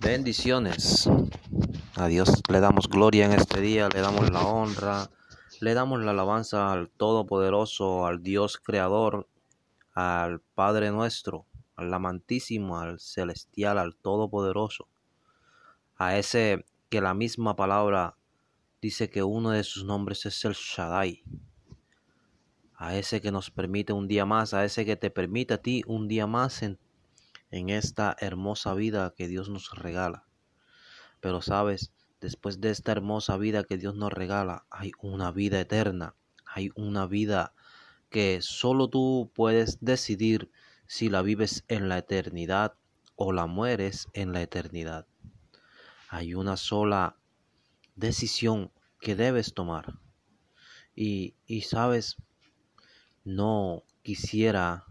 Bendiciones. A Dios le damos gloria en este día, le damos la honra, le damos la alabanza al Todopoderoso, al Dios Creador, al Padre nuestro, al amantísimo, al celestial, al Todopoderoso, a ese que la misma palabra dice que uno de sus nombres es el Shaddai, a ese que nos permite un día más, a ese que te permite a ti un día más en en esta hermosa vida que Dios nos regala. Pero sabes, después de esta hermosa vida que Dios nos regala, hay una vida eterna, hay una vida que solo tú puedes decidir si la vives en la eternidad o la mueres en la eternidad. Hay una sola decisión que debes tomar. Y, y sabes, no quisiera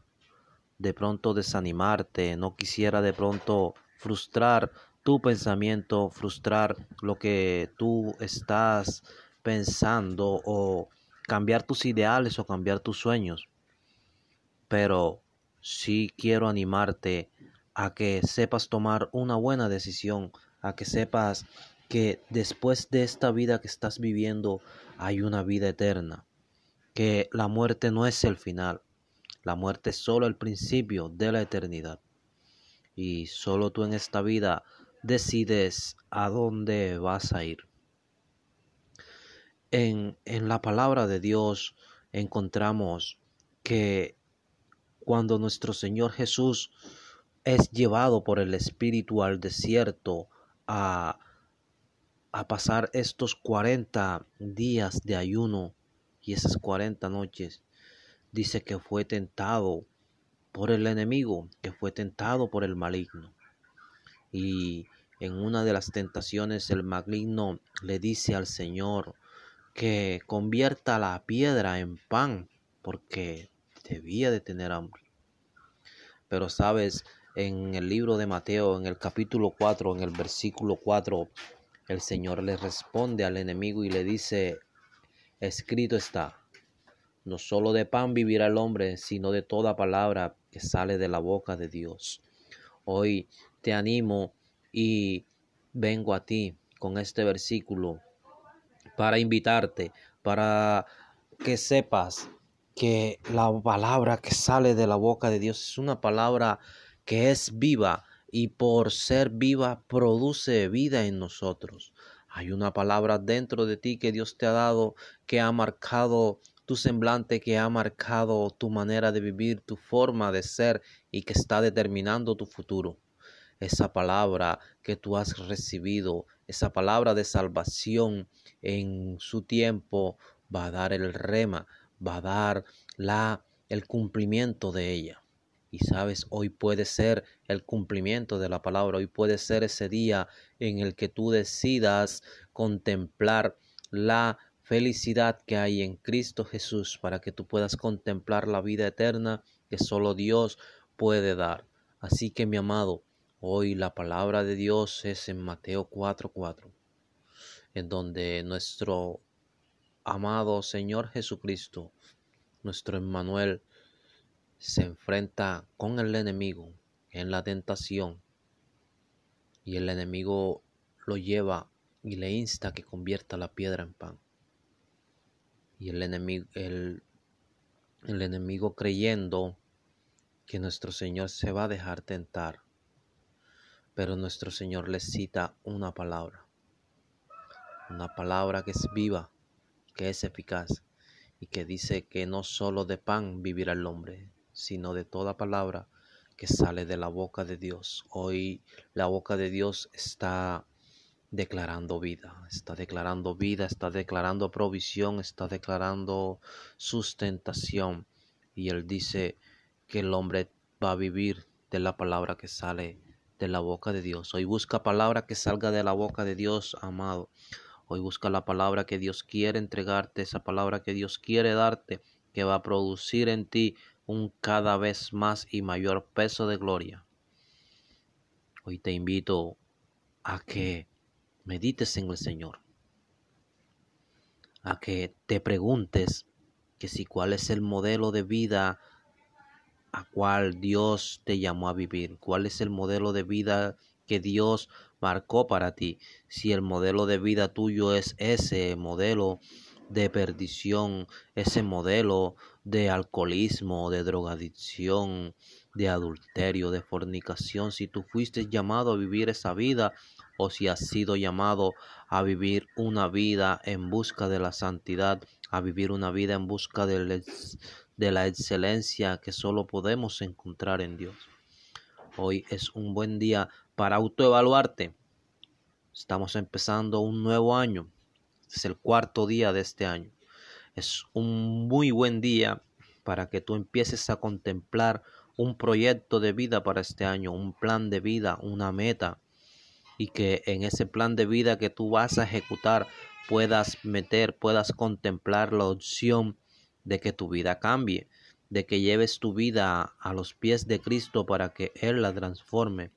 de pronto desanimarte, no quisiera de pronto frustrar tu pensamiento, frustrar lo que tú estás pensando o cambiar tus ideales o cambiar tus sueños. Pero sí quiero animarte a que sepas tomar una buena decisión, a que sepas que después de esta vida que estás viviendo hay una vida eterna, que la muerte no es el final, la muerte es solo el principio de la eternidad. Y solo tú en esta vida decides a dónde vas a ir. En, en la palabra de Dios encontramos que cuando nuestro Señor Jesús es llevado por el Espíritu al desierto a, a pasar estos 40 días de ayuno y esas 40 noches, dice que fue tentado por el enemigo, que fue tentado por el maligno. Y en una de las tentaciones el maligno le dice al Señor que convierta la piedra en pan, porque debía de tener hambre. Pero sabes, en el libro de Mateo, en el capítulo 4, en el versículo 4, el Señor le responde al enemigo y le dice, escrito está, no solo de pan vivirá el hombre, sino de toda palabra que sale de la boca de Dios. Hoy te animo y vengo a ti con este versículo para invitarte, para que sepas que la palabra que sale de la boca de Dios es una palabra que es viva y por ser viva produce vida en nosotros. Hay una palabra dentro de ti que Dios te ha dado que ha marcado tu semblante que ha marcado tu manera de vivir, tu forma de ser y que está determinando tu futuro. Esa palabra que tú has recibido, esa palabra de salvación en su tiempo va a dar el rema, va a dar la el cumplimiento de ella. Y sabes, hoy puede ser el cumplimiento de la palabra, hoy puede ser ese día en el que tú decidas contemplar la felicidad que hay en Cristo Jesús para que tú puedas contemplar la vida eterna que solo Dios puede dar. Así que mi amado, hoy la palabra de Dios es en Mateo 4:4, en donde nuestro amado Señor Jesucristo, nuestro Emmanuel, se enfrenta con el enemigo en la tentación y el enemigo lo lleva y le insta que convierta la piedra en pan y el enemigo, el, el enemigo creyendo que nuestro Señor se va a dejar tentar. Pero nuestro Señor le cita una palabra, una palabra que es viva, que es eficaz y que dice que no solo de pan vivirá el hombre, sino de toda palabra que sale de la boca de Dios. Hoy la boca de Dios está declarando vida, está declarando vida, está declarando provisión, está declarando sustentación. Y él dice que el hombre va a vivir de la palabra que sale de la boca de Dios. Hoy busca palabra que salga de la boca de Dios, amado. Hoy busca la palabra que Dios quiere entregarte, esa palabra que Dios quiere darte, que va a producir en ti un cada vez más y mayor peso de gloria. Hoy te invito a que medites en el Señor, a que te preguntes que si cuál es el modelo de vida a cual Dios te llamó a vivir, cuál es el modelo de vida que Dios marcó para ti. Si el modelo de vida tuyo es ese modelo de perdición, ese modelo de alcoholismo, de drogadicción, de adulterio, de fornicación, si tú fuiste llamado a vivir esa vida o si has sido llamado a vivir una vida en busca de la santidad, a vivir una vida en busca de, la excelencia que solo podemos encontrar en Dios. Hoy es un buen día para autoevaluarte. Estamos empezando un nuevo año. Es el cuarto día de este año. Es un muy buen día para que tú empieces a contemplar un proyecto de vida para este año, un plan de vida, una meta, y que en ese plan de vida que tú vas a ejecutar puedas meter, puedas contemplar la opción de que tu vida cambie, de que lleves tu vida a los pies de Cristo para que Él la transforme,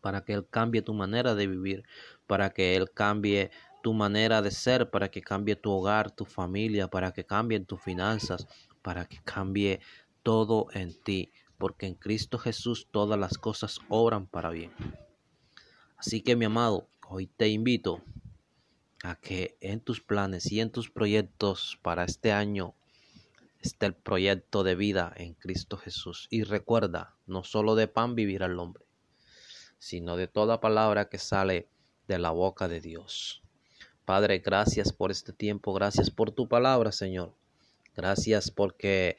para que Él cambie tu manera de vivir, para que Él cambie tu manera de ser, para que cambie tu hogar, tu familia, para que cambien tus finanzas, para que cambie todo en ti, porque en Cristo Jesús todas las cosas obran para bien. Así que mi amado, hoy te invito a que en tus planes y en tus proyectos para este año esté el proyecto de vida en Cristo Jesús. Y recuerda, no solo de pan vivirá el hombre, sino de toda palabra que sale de la boca de Dios. Padre, gracias por este tiempo, gracias por tu palabra, Señor. Gracias porque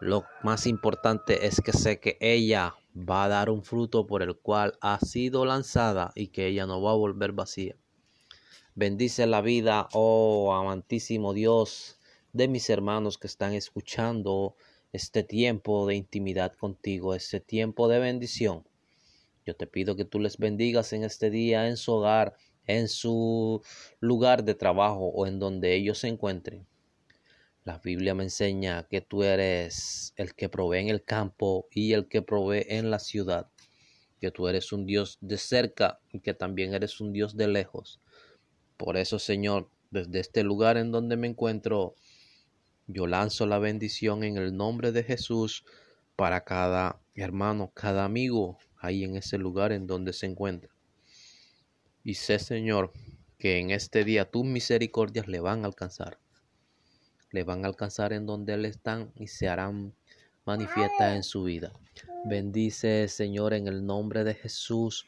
lo más importante es que sé que ella va a dar un fruto por el cual ha sido lanzada y que ella no va a volver vacía. Bendice la vida, oh amantísimo Dios, de mis hermanos que están escuchando este tiempo de intimidad contigo, este tiempo de bendición. Yo te pido que tú les bendigas en este día, en su hogar, en su lugar de trabajo o en donde ellos se encuentren. La Biblia me enseña que tú eres el que provee en el campo y el que provee en la ciudad. Que tú eres un Dios de cerca y que también eres un Dios de lejos. Por eso, Señor, desde este lugar en donde me encuentro, yo lanzo la bendición en el nombre de Jesús para cada hermano, cada amigo ahí en ese lugar en donde se encuentra. Y sé, Señor, que en este día tus misericordias le van a alcanzar le van a alcanzar en donde Él están y se harán manifiestas en su vida. Bendice, Señor, en el nombre de Jesús,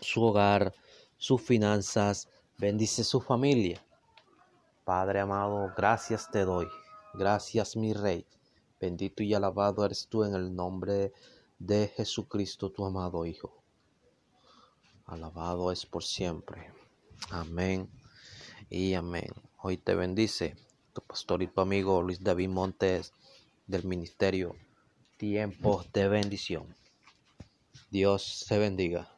su hogar, sus finanzas, bendice su familia. Padre amado, gracias te doy. Gracias, mi Rey. Bendito y alabado eres tú en el nombre de Jesucristo, tu amado Hijo. Alabado es por siempre. Amén y amén. Hoy te bendice tu pastor y tu amigo Luis David Montes del Ministerio Tiempos de Bendición. Dios se bendiga.